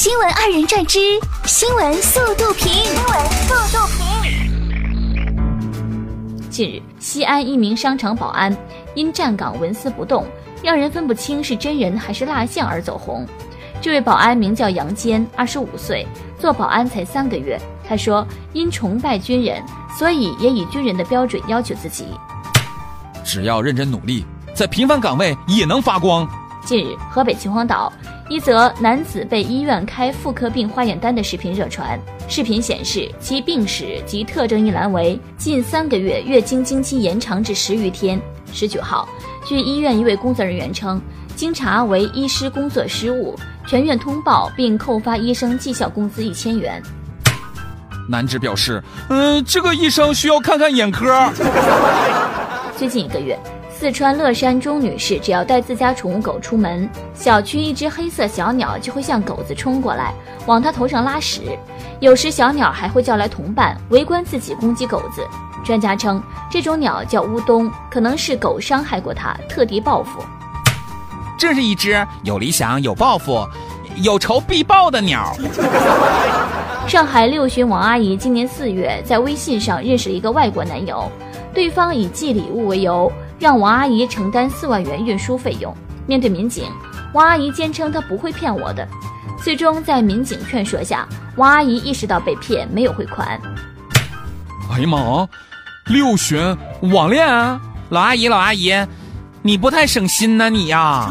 新闻二人转之新闻速度评。新闻速度评。近日，西安一名商场保安因站岗纹丝不动，让人分不清是真人还是蜡像而走红。这位保安名叫杨坚，二十五岁，做保安才三个月。他说，因崇拜军人，所以也以军人的标准要求自己。只要认真努力，在平凡岗位也能发光。近日，河北秦皇岛一则男子被医院开妇科病化验单的视频热传。视频显示，其病史及特征一栏为近三个月月经经期延长至十余天。十九号，据医院一位工作人员称，经查为医师工作失误，全院通报并扣发医生绩效工资一千元。男子表示：“嗯，这个医生需要看看眼科。”最近一个月。四川乐山钟女士只要带自家宠物狗出门，小区一只黑色小鸟就会向狗子冲过来，往它头上拉屎。有时小鸟还会叫来同伴围观自己攻击狗子。专家称，这种鸟叫乌冬，可能是狗伤害过它，特地报复。这是一只有理想、有抱负、有仇必报的鸟。上海六旬王阿姨今年四月在微信上认识了一个外国男友，对方以寄礼物为由。让王阿姨承担四万元运输费用。面对民警，王阿姨坚称她不会骗我的。最终在民警劝说下，王阿姨意识到被骗，没有汇款。哎呀妈！六旬网恋啊！老阿姨，老阿姨，你不太省心呐你呀！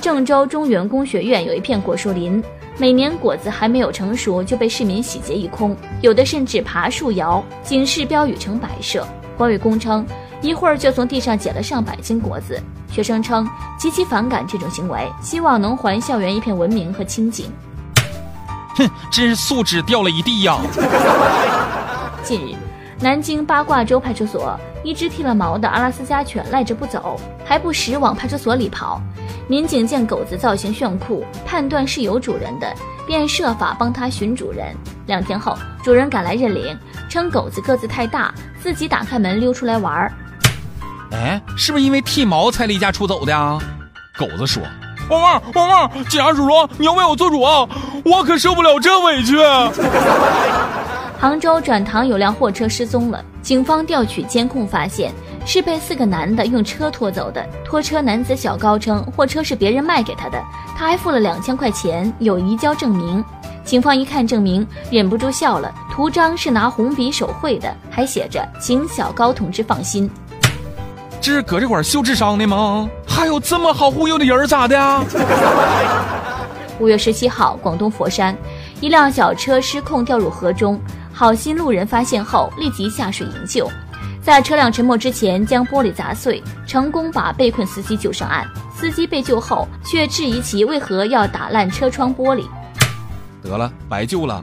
郑州中原工学院有一片果树林，每年果子还没有成熟就被市民洗劫一空，有的甚至爬树摇，警示标语成摆设。环卫工称。一会儿就从地上捡了上百斤果子。学生称极其反感这种行为，希望能还校园一片文明和清静。哼，真是素质掉了一地呀！近日，南京八卦洲派出所一只剃了毛的阿拉斯加犬赖着不走，还不时往派出所里跑。民警见狗子造型炫酷，判断是有主人的，便设法帮它寻主人。两天后，主人赶来认领，称狗子个子太大，自己打开门溜出来玩儿。哎，是不是因为剃毛才离家出走的啊？狗子说：“汪汪汪汪，警察叔叔，你要为我做主啊！我可受不了这委屈。”杭州转塘有辆货车失踪了，警方调取监控发现是被四个男的用车拖走的。拖车男子小高称货车是别人卖给他的，他还付了两千块钱，有移交证明。警方一看证明，忍不住笑了，图章是拿红笔手绘的，还写着“请小高同志放心”。这是搁这块秀智商的吗？还有这么好忽悠的人咋的？五月十七号，广东佛山，一辆小车失控掉入河中，好心路人发现后立即下水营救，在车辆沉没之前将玻璃砸碎，成功把被困司机救上岸。司机被救后却质疑其为何要打烂车窗玻璃。得了，白救了，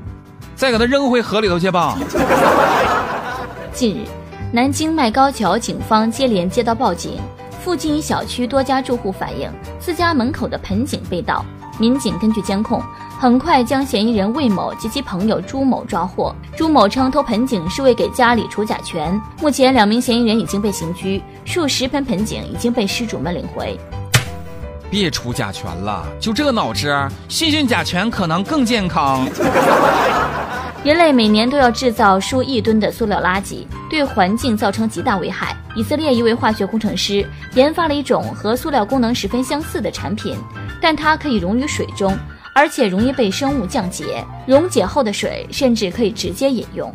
再给他扔回河里头去吧。近日。南京麦高桥警方接连接到报警，附近小区多家住户反映自家门口的盆景被盗。民警根据监控，很快将嫌疑人魏某及其朋友朱某抓获。朱某称偷盆景是为给家里除甲醛。目前，两名嫌疑人已经被刑拘，数十盆盆景已经被失主们领回。别除甲醛了，就这脑子，细菌甲醛可能更健康。人类每年都要制造数亿吨的塑料垃圾，对环境造成极大危害。以色列一位化学工程师研发了一种和塑料功能十分相似的产品，但它可以溶于水中，而且容易被生物降解。溶解后的水甚至可以直接饮用。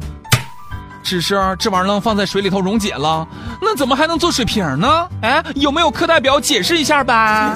只是这玩意儿能放在水里头溶解了，那怎么还能做水瓶呢？哎，有没有课代表解释一下呗？